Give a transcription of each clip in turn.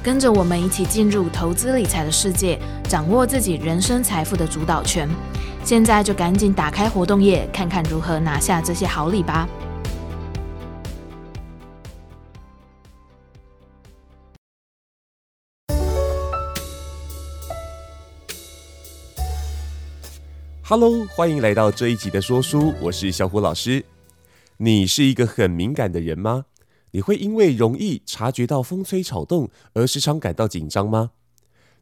跟着我们一起进入投资理财的世界，掌握自己人生财富的主导权。现在就赶紧打开活动页，看看如何拿下这些好礼吧。Hello，欢迎来到这一集的说书，我是小虎老师。你是一个很敏感的人吗？你会因为容易察觉到风吹草动而时常感到紧张吗？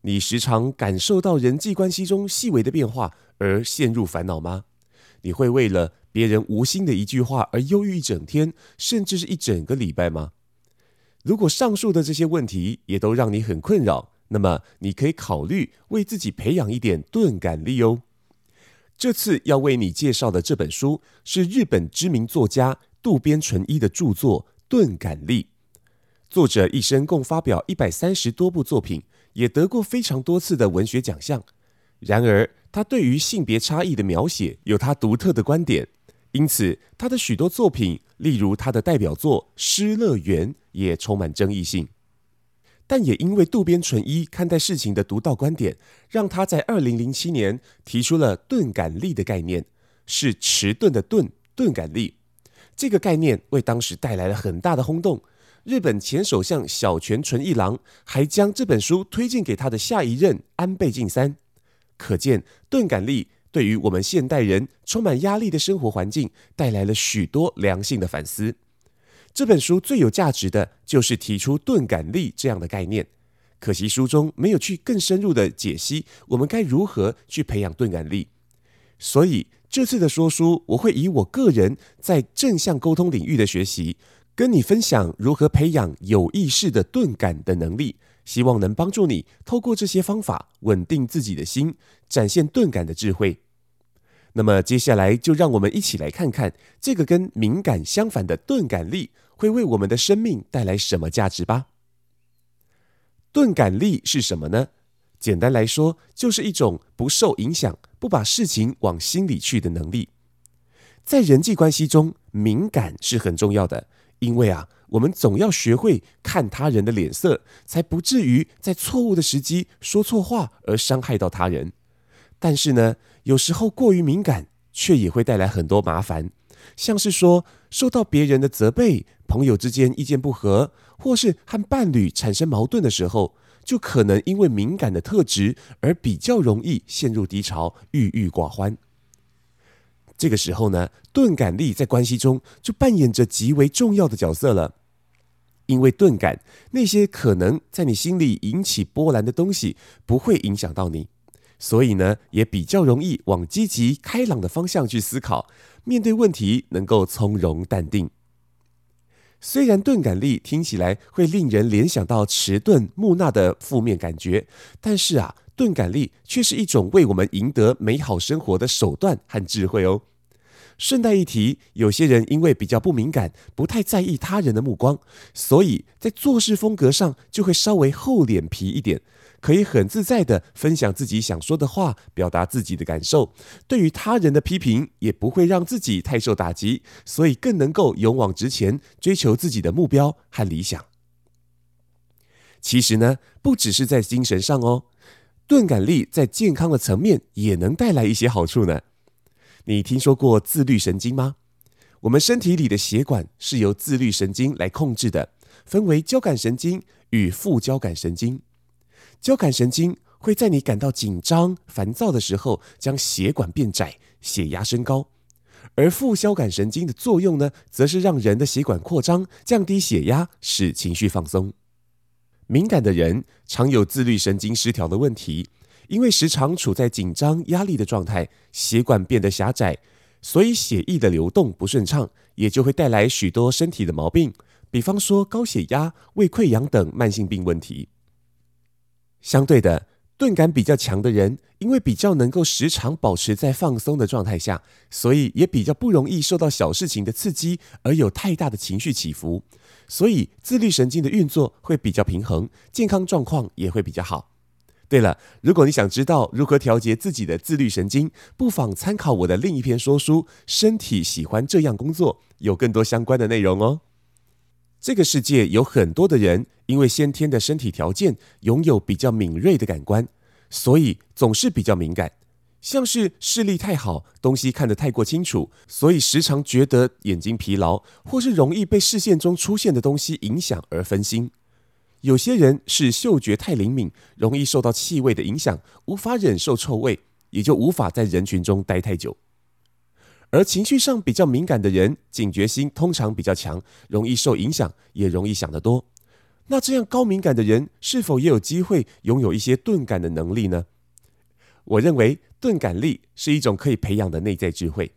你时常感受到人际关系中细微的变化而陷入烦恼吗？你会为了别人无心的一句话而忧郁一整天，甚至是一整个礼拜吗？如果上述的这些问题也都让你很困扰，那么你可以考虑为自己培养一点钝感力哦。这次要为你介绍的这本书是日本知名作家渡边淳一的著作。钝感力，作者一生共发表一百三十多部作品，也得过非常多次的文学奖项。然而，他对于性别差异的描写有他独特的观点，因此他的许多作品，例如他的代表作《失乐园》，也充满争议性。但也因为渡边淳一看待事情的独到观点，让他在二零零七年提出了钝感力的概念，是迟钝的钝，钝感力。这个概念为当时带来了很大的轰动，日本前首相小泉纯一郎还将这本书推荐给他的下一任安倍晋三。可见，钝感力对于我们现代人充满压力的生活环境带来了许多良性的反思。这本书最有价值的就是提出钝感力这样的概念，可惜书中没有去更深入的解析我们该如何去培养钝感力，所以。这次的说书，我会以我个人在正向沟通领域的学习，跟你分享如何培养有意识的钝感的能力，希望能帮助你透过这些方法稳定自己的心，展现钝感的智慧。那么接下来就让我们一起来看看这个跟敏感相反的钝感力会为我们的生命带来什么价值吧。钝感力是什么呢？简单来说，就是一种不受影响、不把事情往心里去的能力。在人际关系中，敏感是很重要的，因为啊，我们总要学会看他人的脸色，才不至于在错误的时机说错话而伤害到他人。但是呢，有时候过于敏感，却也会带来很多麻烦，像是说受到别人的责备、朋友之间意见不合，或是和伴侣产生矛盾的时候。就可能因为敏感的特质而比较容易陷入低潮，郁郁寡欢。这个时候呢，钝感力在关系中就扮演着极为重要的角色了。因为钝感，那些可能在你心里引起波澜的东西不会影响到你，所以呢，也比较容易往积极开朗的方向去思考，面对问题能够从容淡定。虽然钝感力听起来会令人联想到迟钝、木讷的负面感觉，但是啊，钝感力却是一种为我们赢得美好生活的手段和智慧哦。顺带一提，有些人因为比较不敏感，不太在意他人的目光，所以在做事风格上就会稍微厚脸皮一点。可以很自在地分享自己想说的话，表达自己的感受。对于他人的批评，也不会让自己太受打击，所以更能够勇往直前，追求自己的目标和理想。其实呢，不只是在精神上哦，钝感力在健康的层面也能带来一些好处呢。你听说过自律神经吗？我们身体里的血管是由自律神经来控制的，分为交感神经与副交感神经。交感神经会在你感到紧张、烦躁的时候，将血管变窄，血压升高；而副交感神经的作用呢，则是让人的血管扩张，降低血压，使情绪放松。敏感的人常有自律神经失调的问题，因为时常处在紧张、压力的状态，血管变得狭窄。所以血液的流动不顺畅，也就会带来许多身体的毛病，比方说高血压、胃溃疡等慢性病问题。相对的，钝感比较强的人，因为比较能够时常保持在放松的状态下，所以也比较不容易受到小事情的刺激而有太大的情绪起伏，所以自律神经的运作会比较平衡，健康状况也会比较好。对了，如果你想知道如何调节自己的自律神经，不妨参考我的另一篇说书《身体喜欢这样工作》，有更多相关的内容哦。这个世界有很多的人，因为先天的身体条件拥有比较敏锐的感官，所以总是比较敏感，像是视力太好，东西看得太过清楚，所以时常觉得眼睛疲劳，或是容易被视线中出现的东西影响而分心。有些人是嗅觉太灵敏，容易受到气味的影响，无法忍受臭味，也就无法在人群中待太久。而情绪上比较敏感的人，警觉心通常比较强，容易受影响，也容易想得多。那这样高敏感的人，是否也有机会拥有一些钝感的能力呢？我认为钝感力是一种可以培养的内在智慧。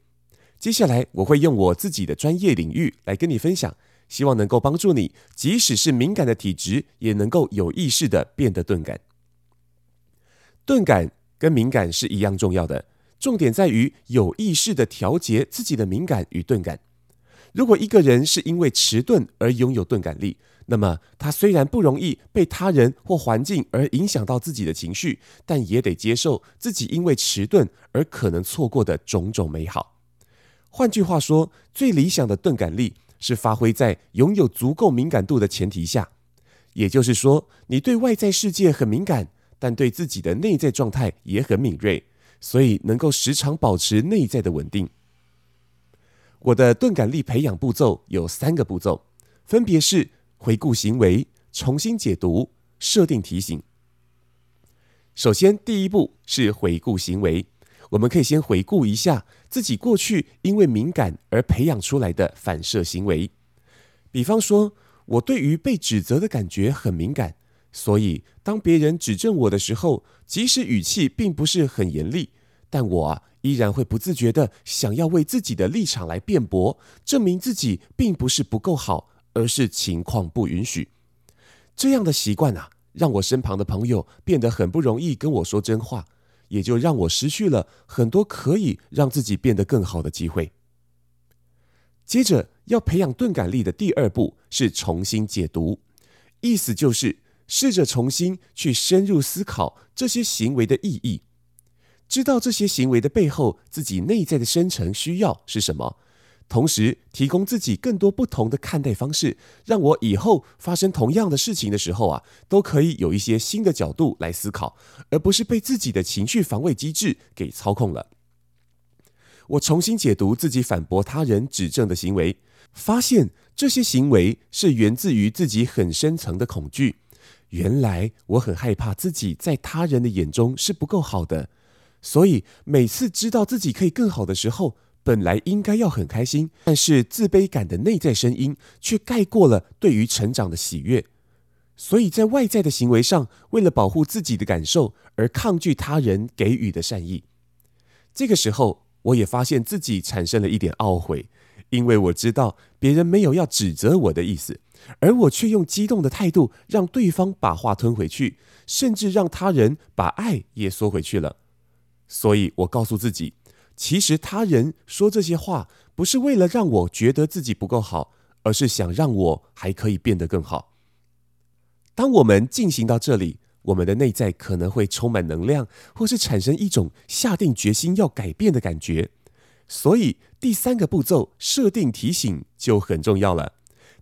接下来我会用我自己的专业领域来跟你分享。希望能够帮助你，即使是敏感的体质，也能够有意识地变得钝感。钝感跟敏感是一样重要的，重点在于有意识地调节自己的敏感与钝感。如果一个人是因为迟钝而拥有钝感力，那么他虽然不容易被他人或环境而影响到自己的情绪，但也得接受自己因为迟钝而可能错过的种种美好。换句话说，最理想的钝感力，是发挥在拥有足够敏感度的前提下，也就是说，你对外在世界很敏感，但对自己的内在状态也很敏锐，所以能够时常保持内在的稳定。我的钝感力培养步骤有三个步骤，分别是回顾行为、重新解读、设定提醒。首先，第一步是回顾行为。我们可以先回顾一下自己过去因为敏感而培养出来的反射行为，比方说，我对于被指责的感觉很敏感，所以当别人指正我的时候，即使语气并不是很严厉，但我啊依然会不自觉的想要为自己的立场来辩驳，证明自己并不是不够好，而是情况不允许。这样的习惯啊，让我身旁的朋友变得很不容易跟我说真话。也就让我失去了很多可以让自己变得更好的机会。接着，要培养钝感力的第二步是重新解读，意思就是试着重新去深入思考这些行为的意义，知道这些行为的背后自己内在的深层需要是什么。同时，提供自己更多不同的看待方式，让我以后发生同样的事情的时候啊，都可以有一些新的角度来思考，而不是被自己的情绪防卫机制给操控了。我重新解读自己反驳他人指正的行为，发现这些行为是源自于自己很深层的恐惧。原来我很害怕自己在他人的眼中是不够好的，所以每次知道自己可以更好的时候，本来应该要很开心，但是自卑感的内在声音却盖过了对于成长的喜悦，所以在外在的行为上，为了保护自己的感受而抗拒他人给予的善意。这个时候，我也发现自己产生了一点懊悔，因为我知道别人没有要指责我的意思，而我却用激动的态度让对方把话吞回去，甚至让他人把爱也缩回去了。所以我告诉自己。其实他人说这些话，不是为了让我觉得自己不够好，而是想让我还可以变得更好。当我们进行到这里，我们的内在可能会充满能量，或是产生一种下定决心要改变的感觉。所以第三个步骤，设定提醒就很重要了。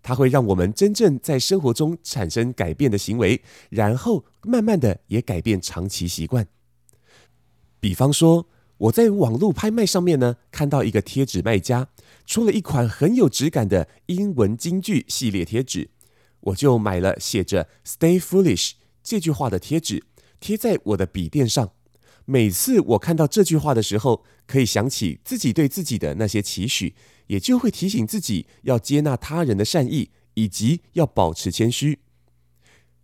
它会让我们真正在生活中产生改变的行为，然后慢慢的也改变长期习惯。比方说，我在网络拍卖上面呢，看到一个贴纸卖家出了一款很有质感的英文金句系列贴纸，我就买了写着 “Stay Foolish” 这句话的贴纸，贴在我的笔电上。每次我看到这句话的时候，可以想起自己对自己的那些期许，也就会提醒自己要接纳他人的善意，以及要保持谦虚。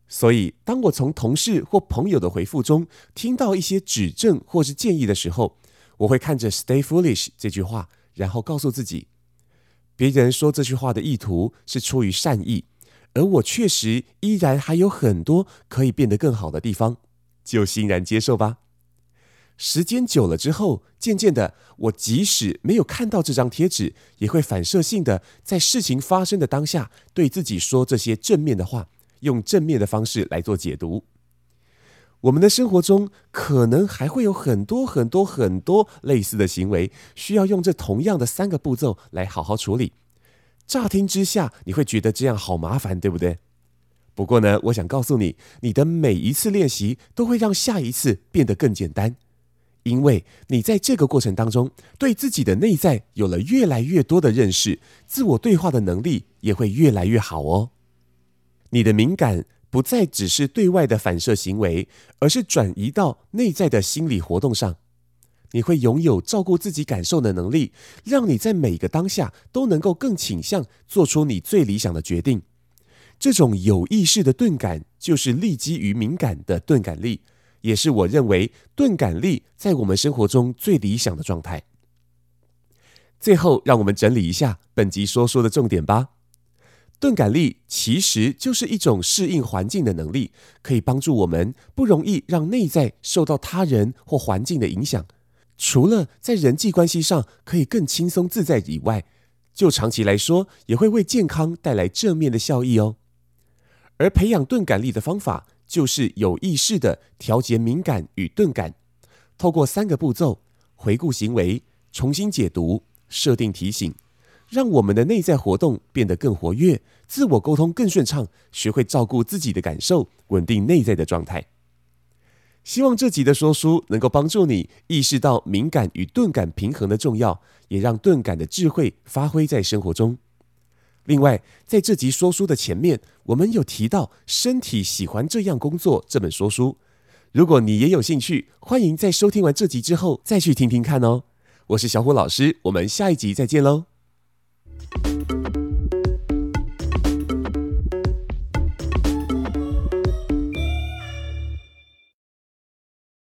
所以，当我从同事或朋友的回复中听到一些指正或是建议的时候，我会看着 “Stay foolish” 这句话，然后告诉自己，别人说这句话的意图是出于善意，而我确实依然还有很多可以变得更好的地方，就欣然接受吧。时间久了之后，渐渐的，我即使没有看到这张贴纸，也会反射性的在事情发生的当下，对自己说这些正面的话，用正面的方式来做解读。我们的生活中可能还会有很多很多很多类似的行为，需要用这同样的三个步骤来好好处理。乍听之下，你会觉得这样好麻烦，对不对？不过呢，我想告诉你，你的每一次练习都会让下一次变得更简单，因为你在这个过程当中，对自己的内在有了越来越多的认识，自我对话的能力也会越来越好哦。你的敏感。不再只是对外的反射行为，而是转移到内在的心理活动上。你会拥有照顾自己感受的能力，让你在每个当下都能够更倾向做出你最理想的决定。这种有意识的钝感，就是立基于敏感的钝感力，也是我认为钝感力在我们生活中最理想的状态。最后，让我们整理一下本集说说的重点吧。钝感力其实就是一种适应环境的能力，可以帮助我们不容易让内在受到他人或环境的影响。除了在人际关系上可以更轻松自在以外，就长期来说也会为健康带来正面的效益哦。而培养钝感力的方法，就是有意识地调节敏感与钝感，透过三个步骤：回顾行为、重新解读、设定提醒。让我们的内在活动变得更活跃，自我沟通更顺畅，学会照顾自己的感受，稳定内在的状态。希望这集的说书能够帮助你意识到敏感与钝感平衡的重要，也让钝感的智慧发挥在生活中。另外，在这集说书的前面，我们有提到《身体喜欢这样工作》这本说书。如果你也有兴趣，欢迎在收听完这集之后再去听听看哦。我是小虎老师，我们下一集再见喽。